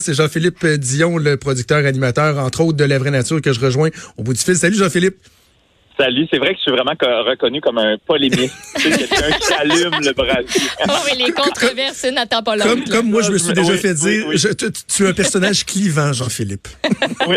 C'est Jean-Philippe Dion, le producteur animateur, entre autres, de La Vraie Nature, que je rejoins au bout du fil. Salut Jean-Philippe. Salut, c'est vrai que je suis vraiment reconnu comme un polémiste. quelqu'un qui allume le brasier. Oh, mais les controverses n'attendent pas l'autre. Comme, comme moi, je me suis déjà fait dire, tu, es un personnage clivant, Jean-Philippe. oui,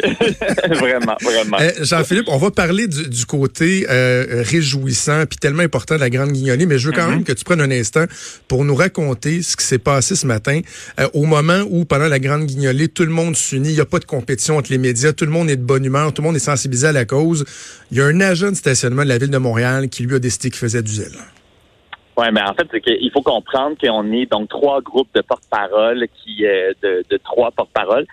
vraiment, vraiment. Eh, Jean-Philippe, on va parler du, côté euh, réjouissant puis tellement important de la Grande Guignolée, mais je veux quand mm-hmm. même que tu prennes un instant pour nous raconter ce qui s'est passé ce matin euh, au moment où, pendant la Grande Guignolée, tout le monde s'unit, il n'y a pas de compétition entre les médias, tout le monde est de bonne humeur, tout le monde est sensibilisé à la cause. Il y a un agent de stationnement de la ville de Montréal qui lui a décidé qu'il faisait du zèle. Oui, mais en fait, c'est qu'il faut comprendre qu'on est donc trois groupes de porte-parole qui euh, de, de trois porte-paroles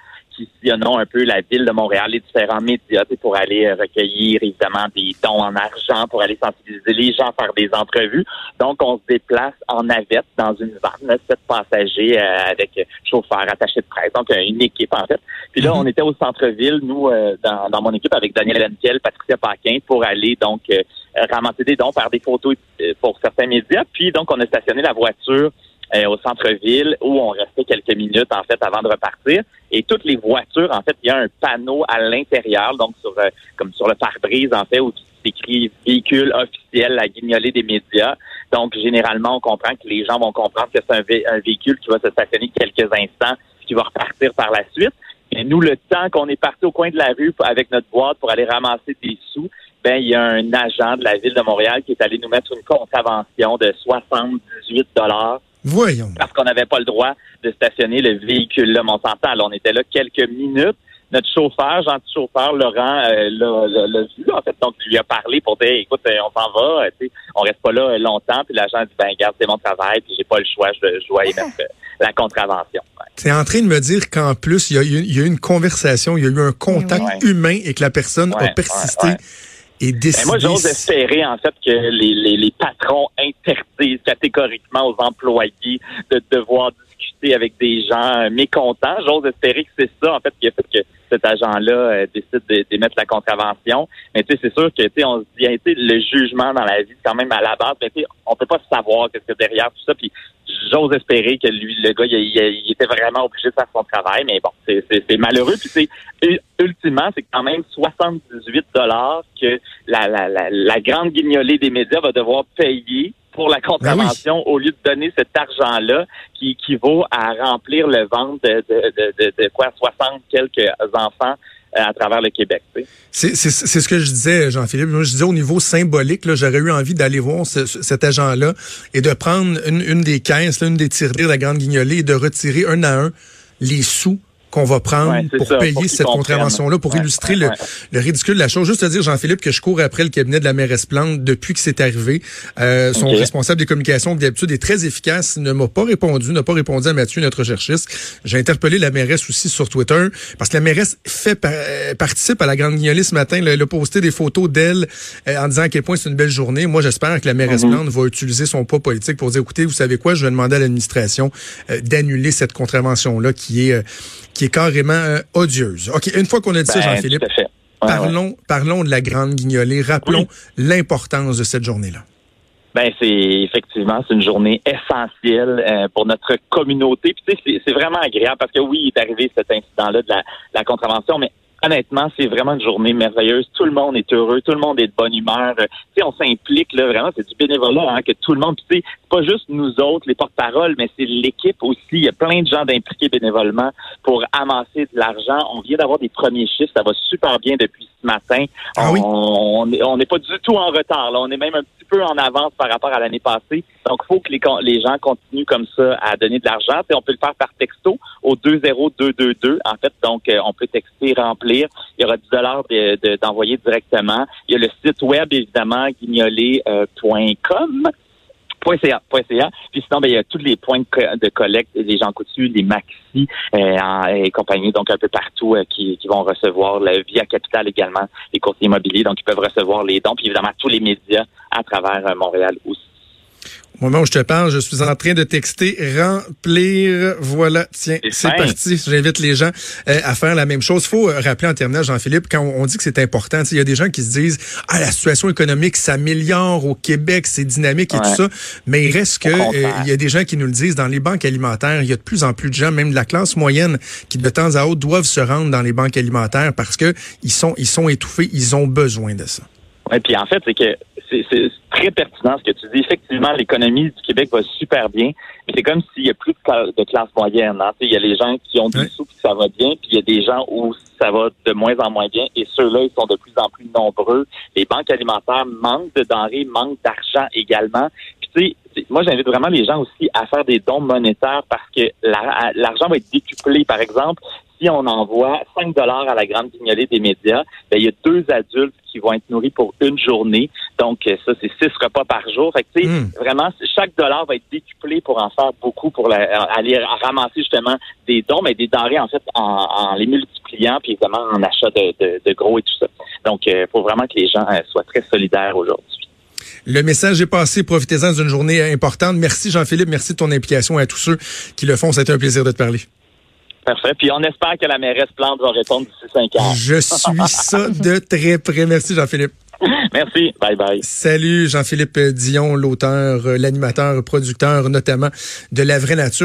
sillonnons un peu la ville de Montréal, les différents médias, pour aller euh, recueillir évidemment des dons en argent, pour aller sensibiliser les gens, faire des entrevues. Donc, on se déplace en navette dans une vanne, sept passagers euh, avec chauffeur, attaché de presse, donc euh, une équipe en fait. Puis là, mhm. on était au centre-ville, nous, dans, dans, mon équipe, avec Daniel Henkel, Patricia Paquin, pour aller donc ramasser des dons, faire des photos pour certains médias. Puis donc, on a stationné la voiture euh, au centre-ville où on restait quelques minutes en fait avant de repartir. Et toutes les voitures, en fait, il y a un panneau à l'intérieur, donc sur euh, comme sur le pare-brise en fait, où écrit véhicule officiel, la guignolée des médias. Donc généralement, on comprend que les gens vont comprendre que c'est un, véhicule qui va se stationner quelques instants, qui va repartir par la suite. Et nous, le temps qu'on est parti au coin de la rue avec notre boîte pour aller ramasser des sous, ben il y a un agent de la ville de Montréal qui est allé nous mettre une contravention de 78 dollars Voyons. Parce qu'on n'avait pas le droit de stationner le véhicule là, Alors, on était là quelques minutes. Notre chauffeur, gentil chauffeur, Laurent, euh, l'a vu, en fait. Donc, il lui a parlé pour dire, écoute, euh, on s'en va, euh, sais, on reste pas là longtemps. Puis l'agent dit, ben, garde, c'est mon travail, puis j'ai pas le choix, je, dois y mettre la contravention. Tu es en train de me dire qu'en plus, il y, a eu, il y, a eu une conversation, il y a eu un contact humain et que la personne a persisté et ben, moi, j'ose espérer, en fait, que les, les, les, patrons interdisent catégoriquement aux employés de devoir discuter avec des gens mécontents. J'ose espérer que c'est ça, en fait, qui a fait que cet agent-là euh, décide d'émettre la contravention. Mais tu sais, c'est sûr que tu sais, on se dit, le jugement dans la vie, quand même à la base. Mais tu sais, on peut pas savoir qu'est-ce que derrière tout ça. Puis j'ose espérer que lui, le gars, il, était vraiment obligé de faire son travail. Mais bon, c'est malheureux. Puis c'est ultimement, c'est quand même 78 dollars que la, la, la, la grande guignolée des médias va devoir payer pour la contravention ben au lieu de donner cet argent-là qui équivaut à remplir le ventre de, de, de, de, quoi 60 quelques euh, à travers le Québec. C'est ce que je disais, Jean-Philippe. je disais au niveau symbolique, j'aurais eu envie d'aller voir cet agent-là et de prendre une, une des caisses, une des tirelires de la Grande Guignolée et de retirer un à un les sous qu'on va prendre pour payer cette contravention-là, pour illustrer le, le, ridicule de la chose. Juste te dire, Jean-Philippe, que je cours après le cabinet de la mairesse Plante depuis que c'est arrivé. Euh, son responsable des communications, qui d'habitude est très efficace, ne m'a pas répondu, n'a pas répondu à Mathieu, notre cherchiste. J'ai interpellé la mairesse aussi sur Twitter, parce que la mairesse fait euh, participe à la Grande Guignolée ce matin. Elle a posté des photos d'elle euh, en disant à quel point c'est une belle journée. Moi, j'espère que la mairesse mm Plante va utiliser son poids politique pour dire, écoutez, vous savez quoi, je vais demander à l'administration euh, d'annuler cette contravention-là qui est qui est carrément euh, odieuse. OK, une fois qu'on a dit ça, ben, Jean-Philippe, parlons, parlons de la Grande Guignolée. Rappelons l'importance de cette journée-là. Ben c'est effectivement c'est une journée essentielle euh, pour notre communauté. Puis tu sais, c'est vraiment agréable parce que oui, il est arrivé cet incident-là de la contravention, mais honnêtement, c'est vraiment une journée merveilleuse. Tout le monde est heureux, tout le monde est de bonne humeur. Euh, sais, on s'implique là, vraiment, c'est du bénévolat, hein, que tout le monde. Tu sais, c'est pas juste nous autres, les porte-paroles, mais c'est l'équipe aussi. Il y a plein de gens d'impliqués bénévolement pour amasser de l'argent. On vient d'avoir des premiers chiffres, ça va super bien depuis matin. Ah on n'est pas du tout en retard. Là. On est même un petit peu en avance par rapport à l'année passée. Donc, il faut que les, les gens continuent comme ça à donner de l'argent. On peut le faire par texto au 20222. En fait, donc, euh, on peut texter, remplir. Il y aura 10 dollars d'envoyer directement. Il y a le site web, évidemment, guignolé.com. .ca, .ca. Puis sinon, ben, il y a tous les points de, collecte des gens coutus, les maxi euh, et compagnie, donc un peu partout euh, qui, qui, vont recevoir Via Capital également, les courtiers immobiliers, donc ils peuvent recevoir les dons, puis évidemment tous les médias à travers Montréal aussi. Au moment où je te parle, je suis en train de texter remplir. Voilà, tiens, c'est parti. J'invite les gens euh, à faire la même chose. Il faut euh, rappeler en terminant, Jean-Philippe, quand on, dit que c'est important, il y a des gens qui se disent ah la situation économique s'améliore au Québec, c'est dynamique et tout ça, mais il reste que euh, il y a des gens qui nous le disent dans les banques alimentaires, il y a de plus en plus de gens, même de la classe moyenne, qui de temps à autre doivent se rendre dans les banques alimentaires parce que ils sont ils sont étouffés, ils ont besoin de ça. Oui, puis en fait, c'est que c'est très pertinent ce que tu dis. Effectivement, l'économie du Québec va super bien. C'est comme s'il y a plus de, classe moyenne. Hein. Il y a les gens qui ont des sous puis ça va bien, puis il y a des gens où ça va de moins en moins bien. Et ceux-là, ils sont de plus en plus nombreux. Les banques alimentaires manquent de denrées, manquent d'argent également. Puis tu sais, moi, j'invite vraiment les gens aussi à faire des dons monétaires parce que l'argent va être décuplé. Par exemple, si on envoie 5 dollars à la grande guignolée des médias, ben, il y a deux adultes qui vont être nourris pour une journée. Donc, euh, ça, c'est six repas par jour. Fait que, hmm. vraiment, chaque dollar va être décuplé pour en faire beaucoup, pour aller ramasser justement des dons, mais des denrées, en fait, en, les multipliant, puis évidemment, en achat de, gros et tout ça. Donc, il euh, faut vraiment que les gens euh, soient très solidaires aujourd'hui. Le message est passé. Profitez-en d'une journée importante. Merci Jean-Philippe. Merci de ton implication et à tous ceux qui le font. C'était un plaisir de te parler. Parfait. Puis on espère que la mairesse Plante va répondre d'ici cinq ans. Je suis ça de très près. Merci, Jean-Philippe. Merci. Bye bye. Salut, Jean-Philippe Dion, l'auteur, l'animateur, producteur notamment de La Vraie Nature.